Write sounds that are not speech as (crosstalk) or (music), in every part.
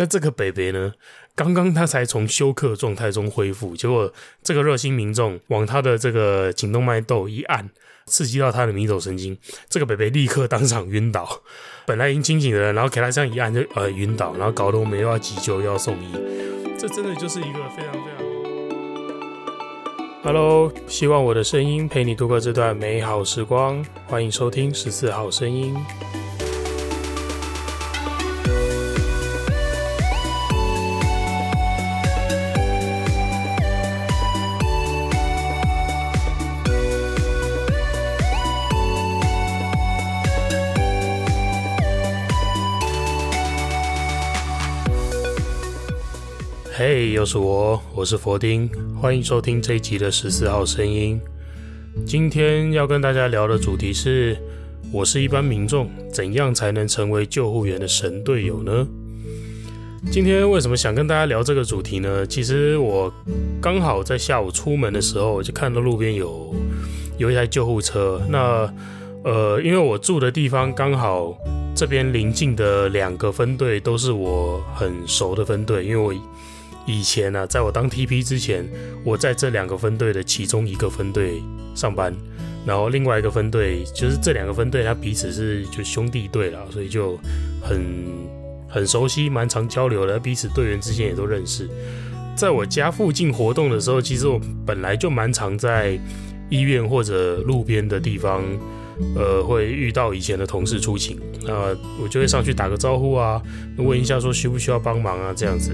那这个北北呢，刚刚他才从休克状态中恢复，结果这个热心民众往他的这个颈动脉窦一按，刺激到他的迷走神经，这个北北立刻当场晕倒。(laughs) 本来已经清醒的人，然后给他这样一按就呃晕倒，然后搞得我们又要急救又要送医，这真的就是一个非常非常。Hello，希望我的声音陪你度过这段美好时光，欢迎收听十四号声音。又是我，我是佛丁，欢迎收听这一集的十四号声音。今天要跟大家聊的主题是：我是一般民众，怎样才能成为救护员的神队友呢？今天为什么想跟大家聊这个主题呢？其实我刚好在下午出门的时候，我就看到路边有有一台救护车。那呃，因为我住的地方刚好这边邻近的两个分队都是我很熟的分队，因为我。以前、啊，在我当 TP 之前，我在这两个分队的其中一个分队上班，然后另外一个分队就是这两个分队，他彼此是就兄弟队了，所以就很很熟悉，蛮常交流的，彼此队员之间也都认识。在我家附近活动的时候，其实我本来就蛮常在医院或者路边的地方，呃，会遇到以前的同事出勤，那我就会上去打个招呼啊，问一下说需不需要帮忙啊，这样子。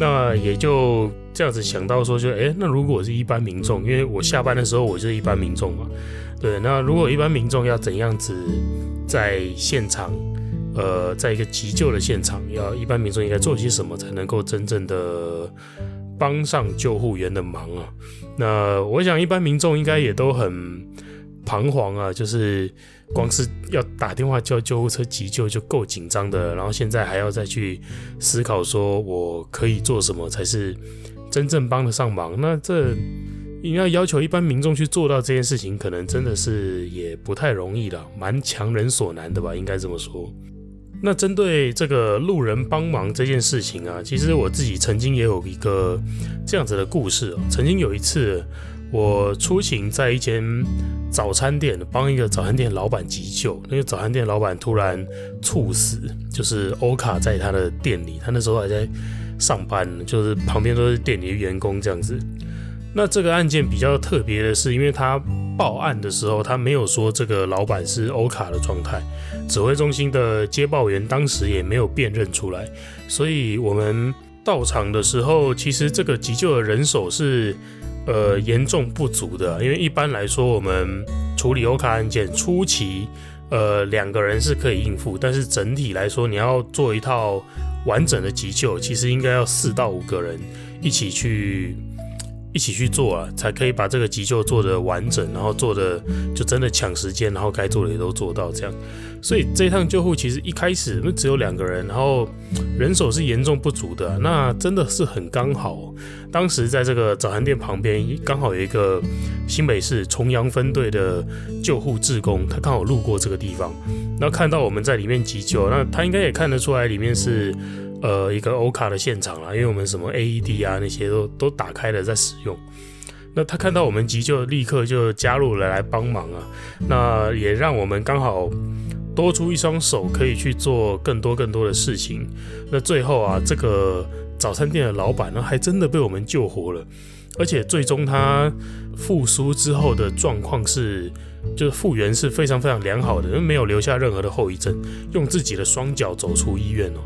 那也就这样子想到说就，就、欸、诶，那如果是一般民众，因为我下班的时候我就是一般民众嘛，对，那如果一般民众要怎样子在现场，呃，在一个急救的现场，要一般民众应该做些什么才能够真正的帮上救护员的忙啊？那我想一般民众应该也都很彷徨啊，就是。光是要打电话叫救护车急救就够紧张的，然后现在还要再去思考说我可以做什么才是真正帮得上忙。那这你要要求一般民众去做到这件事情，可能真的是也不太容易了，蛮强人所难的吧，应该这么说。那针对这个路人帮忙这件事情啊，其实我自己曾经也有一个这样子的故事。曾经有一次。我出勤在一间早餐店，帮一个早餐店老板急救。那个早餐店老板突然猝死，就是欧卡在他的店里，他那时候还在上班，就是旁边都是店里的员工这样子。那这个案件比较特别的是，因为他报案的时候，他没有说这个老板是欧卡的状态，指挥中心的接报员当时也没有辨认出来，所以我们到场的时候，其实这个急救的人手是。呃，严重不足的，因为一般来说，我们处理欧卡案件初期，呃，两个人是可以应付，但是整体来说，你要做一套完整的急救，其实应该要四到五个人一起去。一起去做啊，才可以把这个急救做得完整，然后做的就真的抢时间，然后该做的也都做到这样。所以这一趟救护其实一开始那只有两个人，然后人手是严重不足的，那真的是很刚好。当时在这个早餐店旁边，刚好有一个新北市重阳分队的救护志工，他刚好路过这个地方，然后看到我们在里面急救，那他应该也看得出来里面是。呃，一个欧卡的现场啦，因为我们什么 AED 啊那些都都打开了在使用。那他看到我们急救，立刻就加入了来帮忙啊。那也让我们刚好多出一双手，可以去做更多更多的事情。那最后啊，这个早餐店的老板呢，还真的被我们救活了，而且最终他复苏之后的状况是，就是复原是非常非常良好的，没有留下任何的后遗症，用自己的双脚走出医院哦。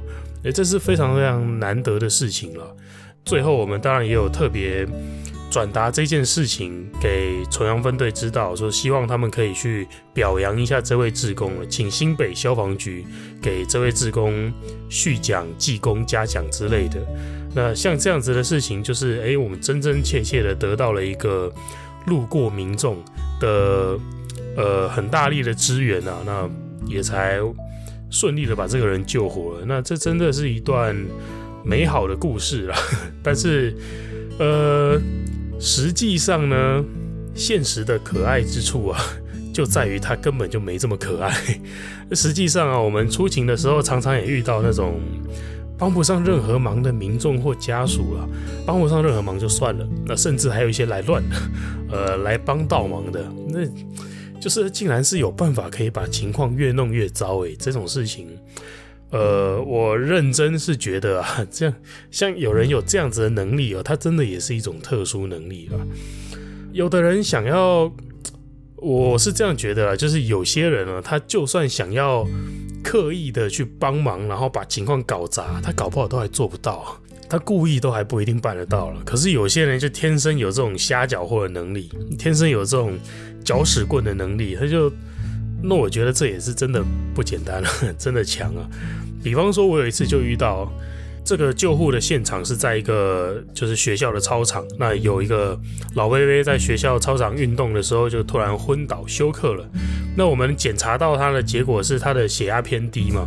诶，这是非常非常难得的事情了。最后，我们当然也有特别转达这件事情给重阳分队知道，说希望他们可以去表扬一下这位志工了，请新北消防局给这位志工续奖、记功、嘉奖之类的。那像这样子的事情，就是诶，我们真真切切的得到了一个路过民众的呃很大力的支援啊，那也才。顺利的把这个人救活了，那这真的是一段美好的故事啦。(laughs) 但是，呃，实际上呢，现实的可爱之处啊，(laughs) 就在于他根本就没这么可爱。(laughs) 实际上啊，我们出勤的时候，常常也遇到那种帮不上任何忙的民众或家属了，帮不上任何忙就算了，那甚至还有一些来乱的，呃，来帮倒忙的，那就是竟然是有办法可以把情况越弄越糟诶，这种事情，呃，我认真是觉得啊，这样像有人有这样子的能力哦，他真的也是一种特殊能力啊。有的人想要，我是这样觉得啊，就是有些人啊，他就算想要。刻意的去帮忙，然后把情况搞砸，他搞不好都还做不到，他故意都还不一定办得到了。可是有些人就天生有这种瞎搅和的能力，天生有这种搅屎棍的能力，他就，那我觉得这也是真的不简单了，(laughs) 真的强啊。比方说，我有一次就遇到。这个救护的现场是在一个就是学校的操场，那有一个老微微在学校操场运动的时候就突然昏倒休克了。那我们检查到他的结果是他的血压偏低嘛？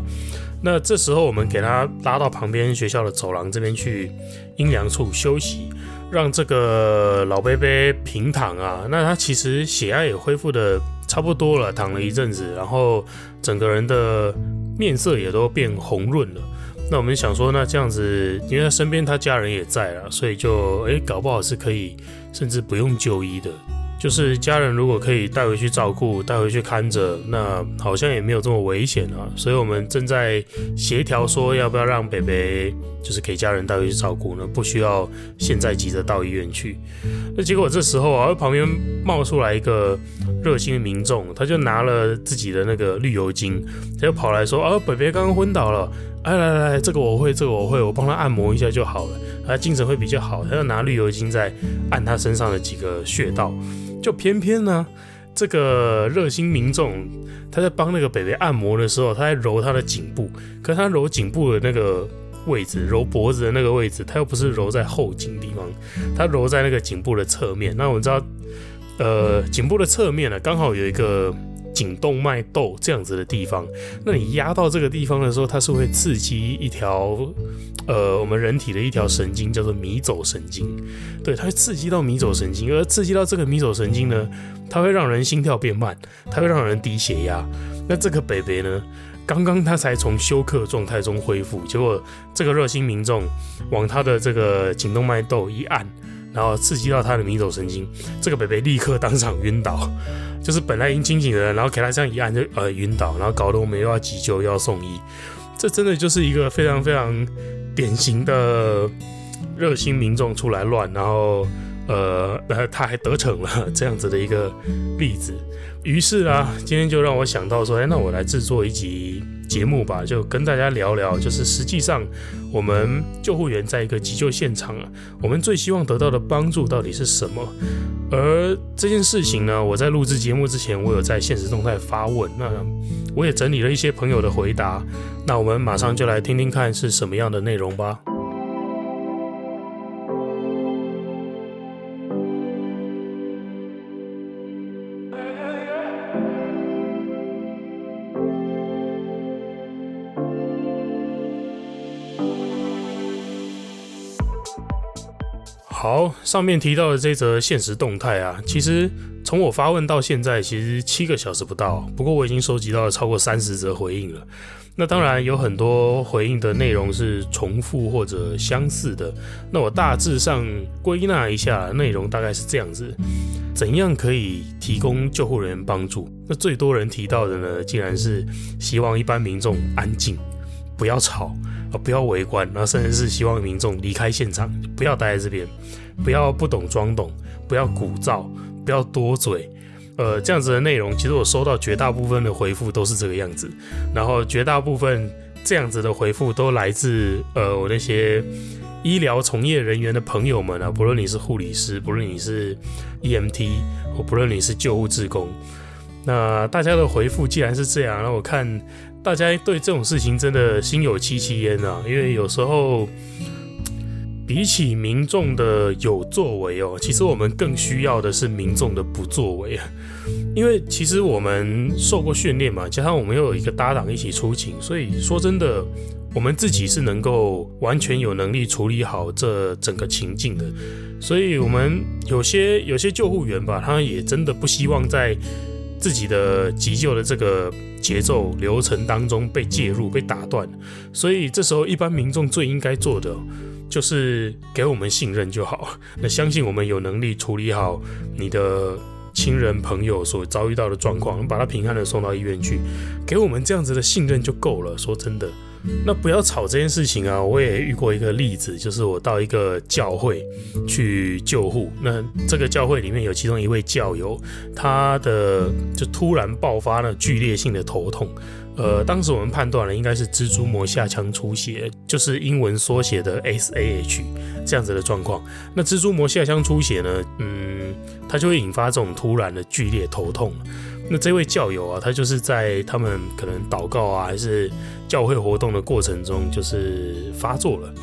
那这时候我们给他拉到旁边学校的走廊这边去阴凉处休息，让这个老伯伯平躺啊。那他其实血压也恢复的差不多了，躺了一阵子，然后整个人的面色也都变红润了。那我们想说，那这样子，因为他身边他家人也在了，所以就诶，搞不好是可以，甚至不用就医的。就是家人如果可以带回去照顾，带回去看着，那好像也没有这么危险啊。所以我们正在协调说，要不要让北北就是给家人带回去照顾呢？不需要现在急着到医院去。那结果这时候啊，旁边冒出来一个热心的民众，他就拿了自己的那个绿油精，他就跑来说：“啊，北北刚刚昏倒了，哎，来来来，这个我会，这个我会，我帮他按摩一下就好了，他精神会比较好。”他就拿绿油精在按他身上的几个穴道。就偏偏呢，这个热心民众他在帮那个北北按摩的时候，他在揉他的颈部，可是他揉颈部的那个位置，揉脖子的那个位置，他又不是揉在后颈地方，他揉在那个颈部的侧面。那我们知道，呃，颈部的侧面呢，刚好有一个。颈动脉窦这样子的地方，那你压到这个地方的时候，它是会刺激一条，呃，我们人体的一条神经叫做迷走神经，对，它会刺激到迷走神经，而刺激到这个迷走神经呢，它会让人心跳变慢，它会让人低血压。那这个北北呢，刚刚他才从休克状态中恢复，结果这个热心民众往他的这个颈动脉窦一按，然后刺激到他的迷走神经，这个北北立刻当场晕倒。(laughs) 就是本来已经清醒的人，然后给他这样一按就呃晕倒，然后搞得我们又要急救又要送医，这真的就是一个非常非常典型的热心民众出来乱，然后呃呃他还得逞了这样子的一个例子。于是啊，今天就让我想到说，哎，那我来制作一集节目吧，就跟大家聊聊，就是实际上我们救护员在一个急救现场啊，我们最希望得到的帮助到底是什么？而这件事情呢，我在录制节目之前，我有在现实动态发问，那我也整理了一些朋友的回答，那我们马上就来听听看是什么样的内容吧。好，上面提到的这则现实动态啊，其实从我发问到现在，其实七个小时不到。不过我已经收集到了超过三十则回应了。那当然有很多回应的内容是重复或者相似的。那我大致上归纳一下，内容大概是这样子：怎样可以提供救护人员帮助？那最多人提到的呢，竟然是希望一般民众安静，不要吵。不要围观，然后甚至是希望民众离开现场，不要待在这边，不要不懂装懂，不要鼓噪，不要多嘴，呃，这样子的内容，其实我收到绝大部分的回复都是这个样子，然后绝大部分这样子的回复都来自呃我那些医疗从业人员的朋友们啊，不论你是护理师，不论你是 EMT，或不论你是救护志工，那大家的回复既然是这样，那我看。大家对这种事情真的心有戚戚焉啊，因为有时候比起民众的有作为哦，其实我们更需要的是民众的不作为啊。因为其实我们受过训练嘛，加上我们又有一个搭档一起出勤，所以说真的，我们自己是能够完全有能力处理好这整个情境的。所以，我们有些有些救护员吧，他也真的不希望在自己的急救的这个节奏流程当中被介入、被打断，所以这时候一般民众最应该做的就是给我们信任就好，那相信我们有能力处理好你的亲人朋友所遭遇到的状况，把他平安的送到医院去，给我们这样子的信任就够了。说真的。那不要吵这件事情啊！我也遇过一个例子，就是我到一个教会去救护，那这个教会里面有其中一位教友，他的就突然爆发了剧烈性的头痛，呃，当时我们判断了应该是蜘蛛膜下腔出血，就是英文缩写的 SAH 这样子的状况。那蜘蛛膜下腔出血呢，嗯，它就会引发这种突然的剧烈头痛。那这位教友啊，他就是在他们可能祷告啊，还是教会活动的过程中，就是发作了。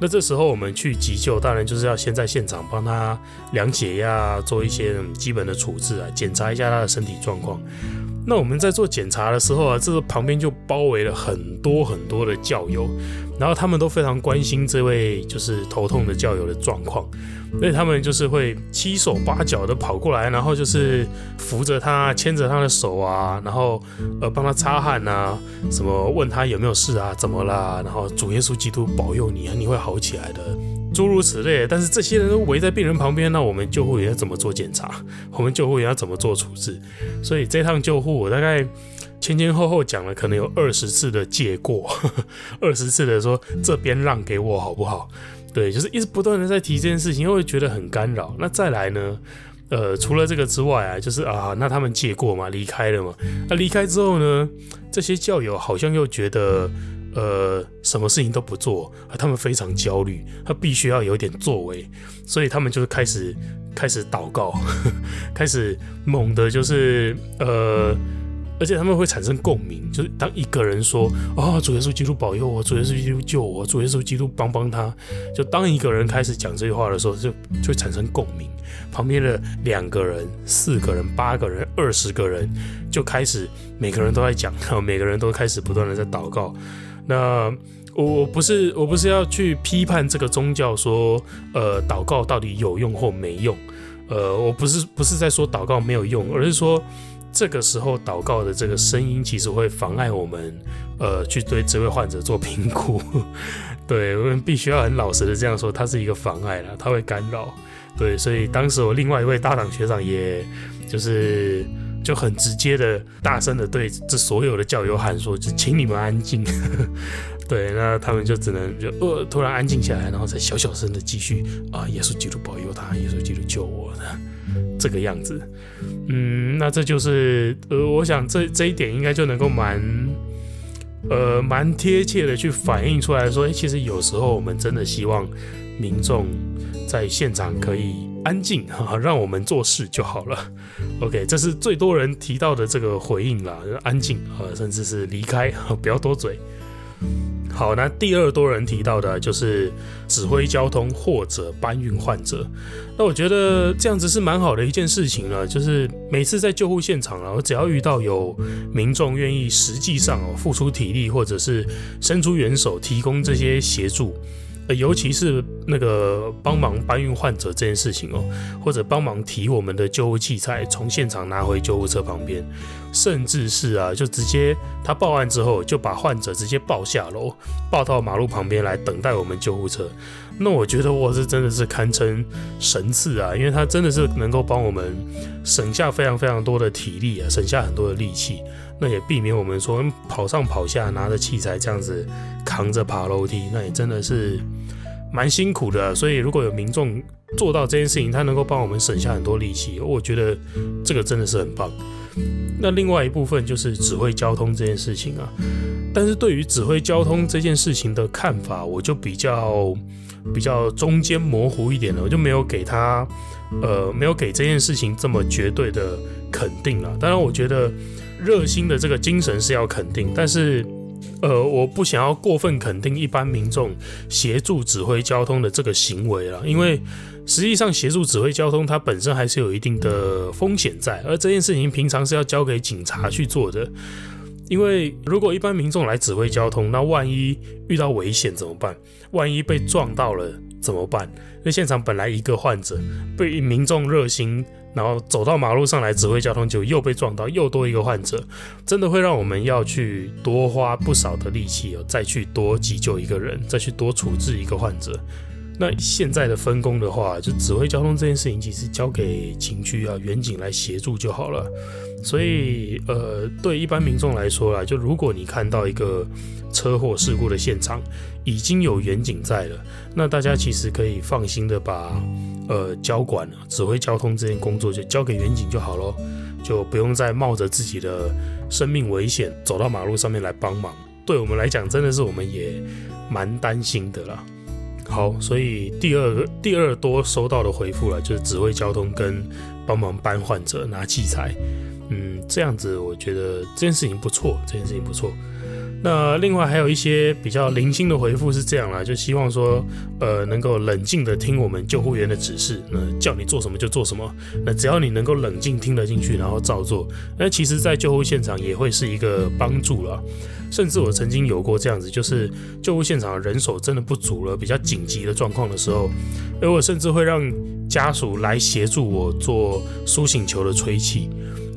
那这时候我们去急救，当然就是要先在现场帮他量血压，做一些基本的处置啊，检查一下他的身体状况。那我们在做检查的时候啊，这个旁边就包围了很多很多的教友，然后他们都非常关心这位就是头痛的教友的状况。所以他们就是会七手八脚的跑过来，然后就是扶着他，牵着他的手啊，然后呃帮他擦汗啊，什么问他有没有事啊，怎么啦？然后主耶稣基督保佑你啊，你会好起来的，诸如此类。但是这些人都围在病人旁边，那我们救护员要怎么做检查？我们救护员要怎么做处置？所以这趟救护我大概前前后后讲了可能有二十次的借过，(laughs) 二十次的说这边让给我好不好？对，就是一直不断的在提这件事情，又会觉得很干扰。那再来呢？呃，除了这个之外啊，就是啊，那他们借过嘛，离开了嘛。那离开之后呢，这些教友好像又觉得，呃，什么事情都不做，啊，他们非常焦虑，他必须要有点作为，所以他们就是开始开始祷告，呵 (laughs) 呵开始猛的，就是呃。而且他们会产生共鸣，就是当一个人说“啊、哦，主耶稣基督保佑我，主耶稣基督救我，主耶稣基督帮帮他”，就当一个人开始讲这句话的时候，就就产生共鸣。旁边的两个人、四个人、八个人、二十个人就开始，每个人都在讲，然后每个人都开始不断的在祷告。那我不是我不是要去批判这个宗教说，呃，祷告到底有用或没用，呃，我不是不是在说祷告没有用，而是说。这个时候祷告的这个声音，其实会妨碍我们，呃，去对这位患者做评估。(laughs) 对，我们必须要很老实的这样说，它是一个妨碍了，它会干扰。对，所以当时我另外一位搭档学长，也就是就很直接的、大声的对这所有的教友喊说：“就请你们安静。(laughs) ”对，那他们就只能就呃突然安静下来，然后再小小声的继续啊，耶稣基督保佑他，耶稣基督救我的。这个样子，嗯，那这就是呃，我想这这一点应该就能够蛮呃蛮贴切的去反映出来说，诶，其实有时候我们真的希望民众在现场可以安静 (laughs) 哈，让我们做事就好了。OK，这是最多人提到的这个回应啦，安静啊，甚至是离开，不要多嘴。好，那第二多人提到的就是指挥交通或者搬运患者。那我觉得这样子是蛮好的一件事情了，就是每次在救护现场然后只要遇到有民众愿意实际上哦付出体力，或者是伸出援手提供这些协助。尤其是那个帮忙搬运患者这件事情哦，或者帮忙提我们的救护器材从现场拿回救护车旁边，甚至是啊，就直接他报案之后就把患者直接抱下楼，抱到马路旁边来等待我们救护车。那我觉得我是真的是堪称神赐啊，因为他真的是能够帮我们省下非常非常多的体力啊，省下很多的力气。那也避免我们说跑上跑下拿着器材这样子扛着爬楼梯，那也真的是蛮辛苦的。所以如果有民众做到这件事情，他能够帮我们省下很多力气，我觉得这个真的是很棒。那另外一部分就是指挥交通这件事情啊，但是对于指挥交通这件事情的看法，我就比较比较中间模糊一点了，我就没有给他呃没有给这件事情这么绝对的肯定了。当然，我觉得。热心的这个精神是要肯定，但是，呃，我不想要过分肯定一般民众协助指挥交通的这个行为了，因为实际上协助指挥交通它本身还是有一定的风险在，而这件事情平常是要交给警察去做的，因为如果一般民众来指挥交通，那万一遇到危险怎么办？万一被撞到了？怎么办？那现场本来一个患者被民众热心，然后走到马路上来指挥交通，就又被撞到，又多一个患者，真的会让我们要去多花不少的力气哦，再去多急救一个人，再去多处置一个患者。那现在的分工的话，就指挥交通这件事情，其实交给警区啊、远警来协助就好了。所以，呃，对一般民众来说啦，就如果你看到一个车祸事故的现场已经有远警在了，那大家其实可以放心的把呃交管、指挥交通这件工作就交给远警就好咯，就不用再冒着自己的生命危险走到马路上面来帮忙。对我们来讲，真的是我们也蛮担心的啦。好，所以第二个第二多收到的回复了，就是指挥交通跟帮忙搬患者拿器材，嗯，这样子我觉得这件事情不错，这件事情不错。那另外还有一些比较零星的回复是这样啦，就希望说，呃，能够冷静的听我们救护员的指示，那叫你做什么就做什么，那只要你能够冷静听得进去，然后照做，那其实，在救护现场也会是一个帮助了。甚至我曾经有过这样子，就是救护现场人手真的不足了，比较紧急的状况的时候，而我甚至会让家属来协助我做苏醒球的吹气。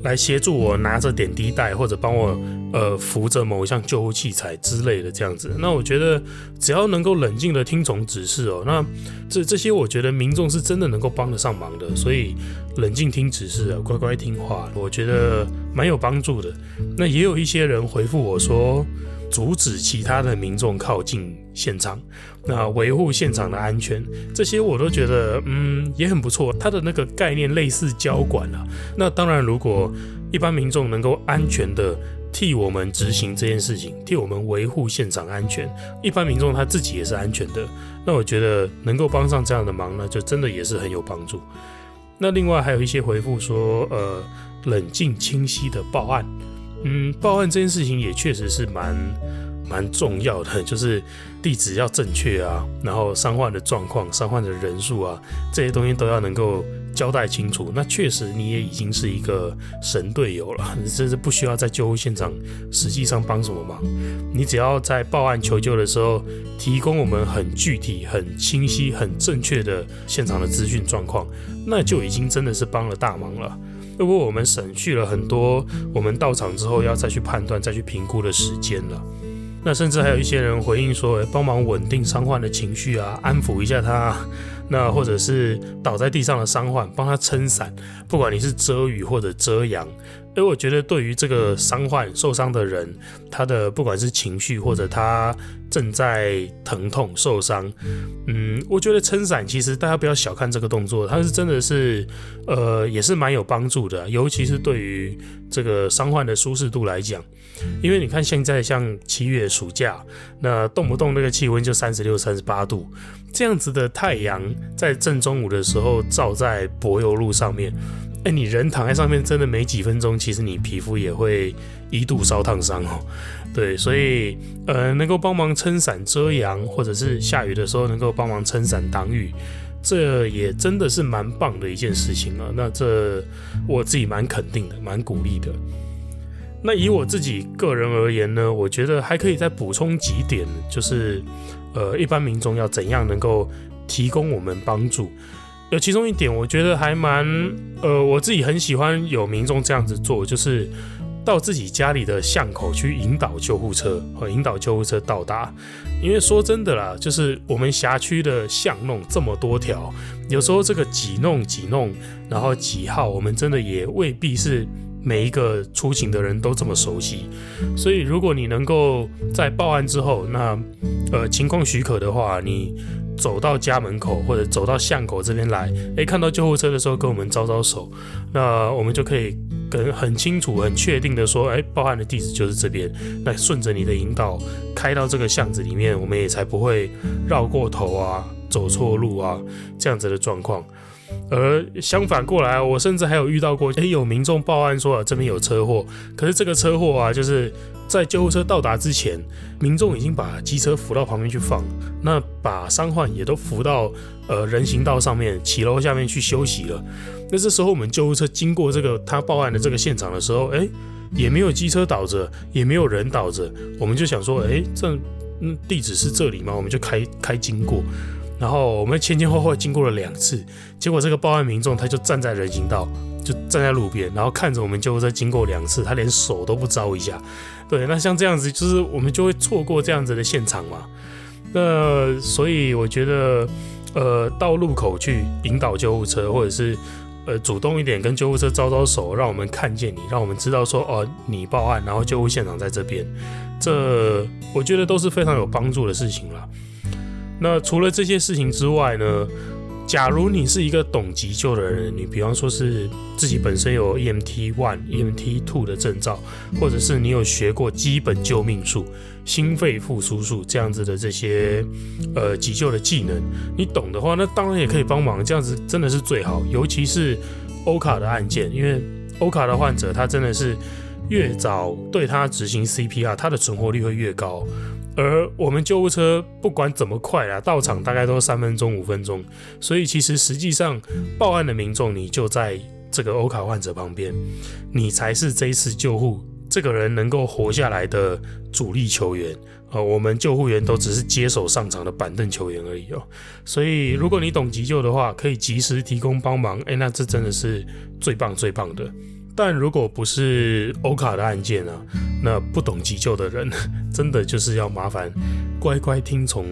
来协助我拿着点滴袋，或者帮我呃扶着某一项救护器材之类的这样子。那我觉得只要能够冷静的听从指示哦，那这这些我觉得民众是真的能够帮得上忙的。所以冷静听指示啊，乖乖听话，我觉得蛮有帮助的。那也有一些人回复我说，阻止其他的民众靠近现场，那维护现场的安全，这些我都觉得，嗯，也很不错。它的那个概念类似交管啊。那当然，如果一般民众能够安全的替我们执行这件事情，替我们维护现场安全，一般民众他自己也是安全的，那我觉得能够帮上这样的忙呢，就真的也是很有帮助。那另外还有一些回复说，呃，冷静清晰的报案。嗯，报案这件事情也确实是蛮蛮重要的，(laughs) 就是地址要正确啊，然后伤患的状况、伤患的人数啊，这些东西都要能够交代清楚。那确实你也已经是一个神队友了，你甚至不需要在救护现场实际上帮什么忙，你只要在报案求救的时候提供我们很具体、很清晰、很正确的现场的资讯状况，那就已经真的是帮了大忙了。如果我们省去了很多我们到场之后要再去判断、再去评估的时间了，那甚至还有一些人回应说，帮忙稳定伤患的情绪啊，安抚一下他，那或者是倒在地上的伤患，帮他撑伞，不管你是遮雨或者遮阳。所以我觉得，对于这个伤患受伤的人，他的不管是情绪或者他正在疼痛受伤，嗯，我觉得撑伞其实大家不要小看这个动作，它是真的是，呃，也是蛮有帮助的，尤其是对于这个伤患的舒适度来讲，因为你看现在像七月暑假，那动不动那个气温就三十六、三十八度，这样子的太阳在正中午的时候照在柏油路上面。哎，你人躺在上面，真的没几分钟，其实你皮肤也会一度烧烫伤哦。对，所以呃，能够帮忙撑伞遮阳，或者是下雨的时候能够帮忙撑伞挡雨，这也真的是蛮棒的一件事情啊。那这我自己蛮肯定的，蛮鼓励的。那以我自己个人而言呢，我觉得还可以再补充几点，就是呃，一般民众要怎样能够提供我们帮助。有其中一点，我觉得还蛮呃，我自己很喜欢有民众这样子做，就是到自己家里的巷口去引导救护车，和引导救护车到达。因为说真的啦，就是我们辖区的巷弄这么多条，有时候这个几弄几弄，然后几号，我们真的也未必是每一个出警的人都这么熟悉。所以，如果你能够在报案之后，那呃情况许可的话，你。走到家门口或者走到巷口这边来，诶，看到救护车的时候跟我们招招手，那我们就可以跟很清楚、很确定的说，诶，报案的地址就是这边。那顺着你的引导开到这个巷子里面，我们也才不会绕过头啊、走错路啊这样子的状况。而相反过来，我甚至还有遇到过，诶，有民众报案说啊，这边有车祸，可是这个车祸啊，就是。在救护车到达之前，民众已经把机车扶到旁边去放，那把伤患也都扶到呃人行道上面，骑楼下面去休息了。那这时候我们救护车经过这个他报案的这个现场的时候，哎，也没有机车倒着，也没有人倒着，我们就想说，哎，这嗯地址是这里吗？我们就开开经过，然后我们前前后后经过了两次，结果这个报案民众他就站在人行道，就站在路边，然后看着我们救护车经过两次，他连手都不招一下。对，那像这样子，就是我们就会错过这样子的现场嘛。那所以我觉得，呃，到路口去引导救护车，或者是呃主动一点跟救护车招招手，让我们看见你，让我们知道说哦，你报案，然后救护现场在这边，这我觉得都是非常有帮助的事情了。那除了这些事情之外呢，假如你是一个懂急救的人，你比方说是自己本身有 EMT one、EMT two 的证照，或者是你有学过基本救命术、心肺复苏术这样子的这些呃急救的技能，你懂的话，那当然也可以帮忙，这样子真的是最好。尤其是欧卡的案件，因为欧卡的患者他真的是越早对他执行 CPR，他的存活率会越高。而我们救护车不管怎么快啊，到场大概都三分钟、五分钟，所以其实实际上报案的民众，你就在这个欧卡患者旁边，你才是这一次救护这个人能够活下来的主力球员。呃，我们救护员都只是接手上场的板凳球员而已哦。所以如果你懂急救的话，可以及时提供帮忙，哎，那这真的是最棒最棒的。但如果不是欧卡的案件啊，那不懂急救的人，(laughs) 真的就是要麻烦乖乖听从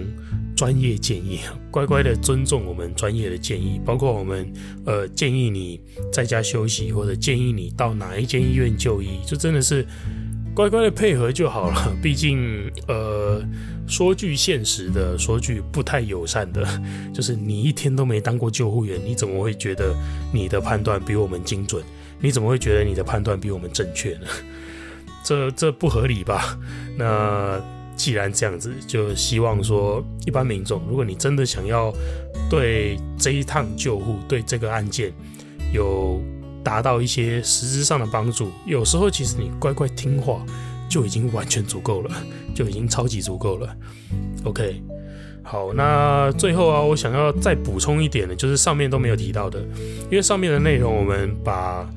专业建议，乖乖的尊重我们专业的建议，包括我们呃建议你在家休息，或者建议你到哪一间医院就医，就真的是乖乖的配合就好了。(laughs) 毕竟呃说句现实的，说句不太友善的，(laughs) 就是你一天都没当过救护员，你怎么会觉得你的判断比我们精准？你怎么会觉得你的判断比我们正确呢？(laughs) 这这不合理吧？那既然这样子，就希望说一般民众，如果你真的想要对这一趟救护、对这个案件有达到一些实质上的帮助，有时候其实你乖乖听话就已经完全足够了，就已经超级足够了。OK。好，那最后啊，我想要再补充一点的，就是上面都没有提到的，因为上面的内容我们把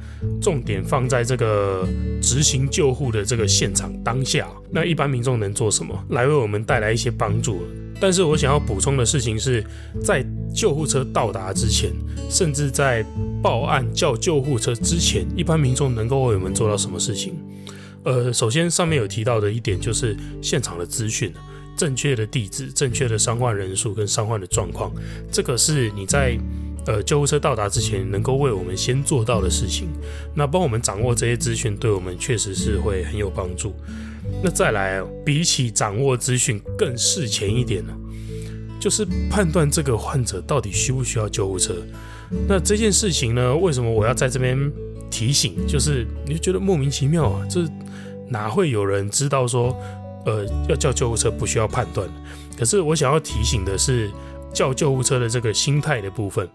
重点放在这个执行救护的这个现场当下，那一般民众能做什么来为我们带来一些帮助？但是我想要补充的事情是在救护车到达之前，甚至在报案叫救护车之前，一般民众能够为我们做到什么事情？呃，首先上面有提到的一点就是现场的资讯。正确的地址、正确的伤患人数跟伤患的状况，这个是你在呃救护车到达之前能够为我们先做到的事情。那帮我们掌握这些资讯，对我们确实是会很有帮助。那再来，比起掌握资讯更事前一点呢，就是判断这个患者到底需不需要救护车。那这件事情呢，为什么我要在这边提醒？就是你就觉得莫名其妙啊，这哪会有人知道说？呃，要叫救护车不需要判断，可是我想要提醒的是，叫救护车的这个心态的部分，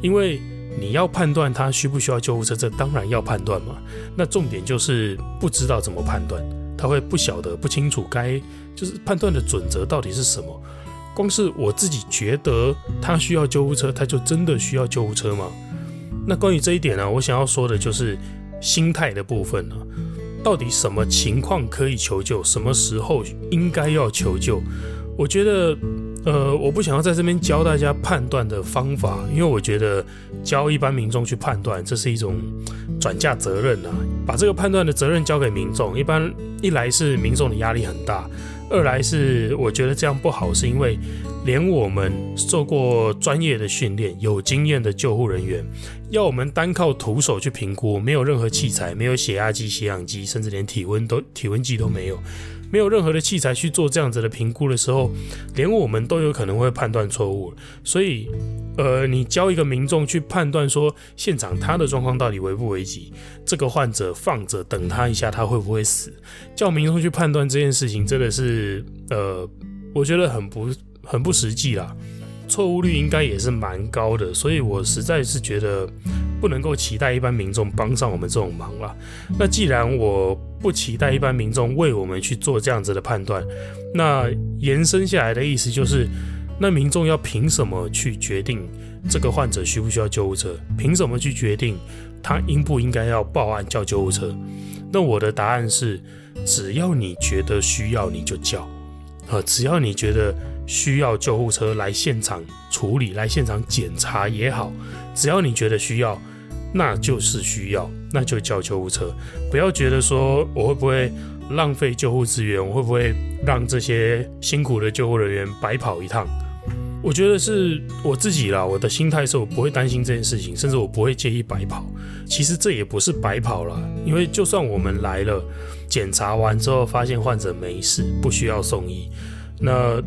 因为你要判断他需不需要救护车，这当然要判断嘛。那重点就是不知道怎么判断，他会不晓得、不清楚该就是判断的准则到底是什么。光是我自己觉得他需要救护车，他就真的需要救护车吗？那关于这一点呢，我想要说的就是心态的部分呢。到底什么情况可以求救？什么时候应该要求救？我觉得，呃，我不想要在这边教大家判断的方法，因为我觉得教一般民众去判断，这是一种转嫁责任啊，把这个判断的责任交给民众。一般一来是民众的压力很大，二来是我觉得这样不好，是因为。连我们受过专业的训练、有经验的救护人员，要我们单靠徒手去评估，没有任何器材，没有血压计、血氧机，甚至连体温都体温计都没有，没有任何的器材去做这样子的评估的时候，连我们都有可能会判断错误。所以，呃，你教一个民众去判断说现场他的状况到底危不危急，这个患者放着等他一下，他会不会死？叫民众去判断这件事情，真的是，呃，我觉得很不。很不实际啦，错误率应该也是蛮高的，所以我实在是觉得不能够期待一般民众帮上我们这种忙啦。那既然我不期待一般民众为我们去做这样子的判断，那延伸下来的意思就是，那民众要凭什么去决定这个患者需不需要救护车？凭什么去决定他应不应该要报案叫救护车？那我的答案是，只要你觉得需要，你就叫。啊，只要你觉得需要救护车来现场处理、来现场检查也好，只要你觉得需要，那就是需要，那就叫救护车。不要觉得说我会不会浪费救护资源，我会不会让这些辛苦的救护人员白跑一趟。我觉得是我自己啦，我的心态是我不会担心这件事情，甚至我不会介意白跑。其实这也不是白跑了，因为就算我们来了，检查完之后发现患者没事，不需要送医，那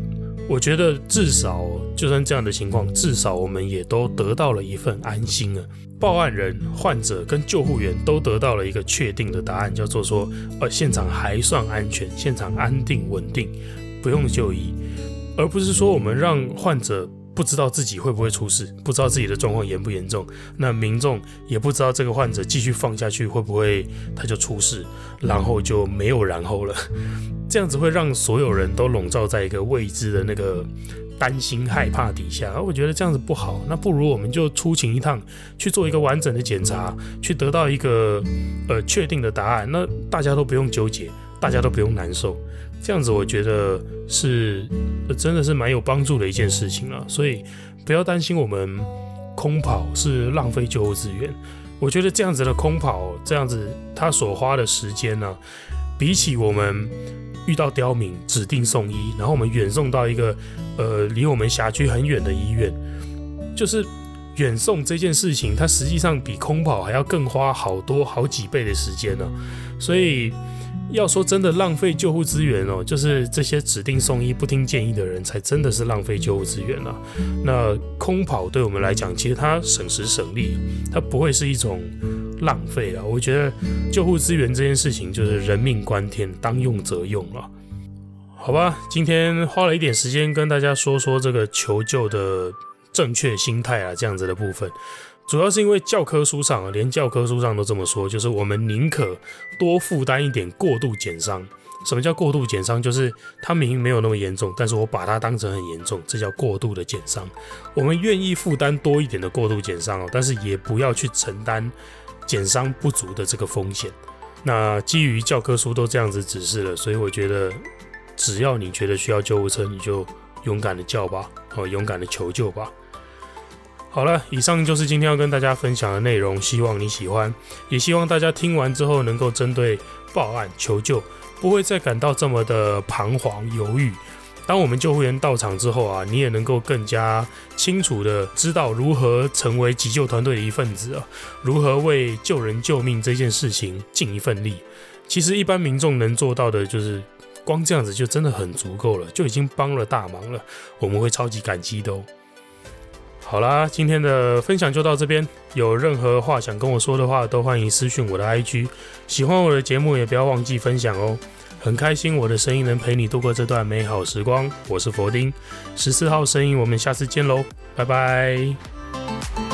我觉得至少就算这样的情况，至少我们也都得到了一份安心了。报案人、患者跟救护员都得到了一个确定的答案，叫做说，呃，现场还算安全，现场安定稳定，不用就医。而不是说我们让患者不知道自己会不会出事，不知道自己的状况严不严重，那民众也不知道这个患者继续放下去会不会他就出事，然后就没有然后了。(laughs) 这样子会让所有人都笼罩在一个未知的那个担心害怕底下，我觉得这样子不好。那不如我们就出勤一趟，去做一个完整的检查，去得到一个呃确定的答案，那大家都不用纠结，大家都不用难受。这样子我觉得是，真的是蛮有帮助的一件事情了。所以不要担心我们空跑是浪费救护资源。我觉得这样子的空跑，这样子他所花的时间呢，比起我们遇到刁民指定送医，然后我们远送到一个呃离我们辖区很远的医院，就是远送这件事情，它实际上比空跑还要更花好多好几倍的时间呢。所以。要说真的浪费救护资源哦，就是这些指定送医不听建议的人才真的是浪费救护资源了。那空跑对我们来讲，其实它省时省力，它不会是一种浪费啊。我觉得救护资源这件事情就是人命关天，当用则用了。好吧，今天花了一点时间跟大家说说这个求救的正确心态啊，这样子的部分。主要是因为教科书上啊，连教科书上都这么说，就是我们宁可多负担一点过度减伤。什么叫过度减伤？就是它明明没有那么严重，但是我把它当成很严重，这叫过度的减伤。我们愿意负担多一点的过度减伤哦，但是也不要去承担减伤不足的这个风险。那基于教科书都这样子指示了，所以我觉得只要你觉得需要救护车，你就勇敢的叫吧，哦，勇敢的求救吧。好了，以上就是今天要跟大家分享的内容，希望你喜欢，也希望大家听完之后能够针对报案求救，不会再感到这么的彷徨犹豫。当我们救护员到场之后啊，你也能够更加清楚的知道如何成为急救团队的一份子啊，如何为救人救命这件事情尽一份力。其实一般民众能做到的，就是光这样子就真的很足够了，就已经帮了大忙了，我们会超级感激的哦。好啦，今天的分享就到这边。有任何话想跟我说的话，都欢迎私讯我的 IG。喜欢我的节目，也不要忘记分享哦。很开心我的声音能陪你度过这段美好时光。我是佛丁，十四号声音，我们下次见喽，拜拜。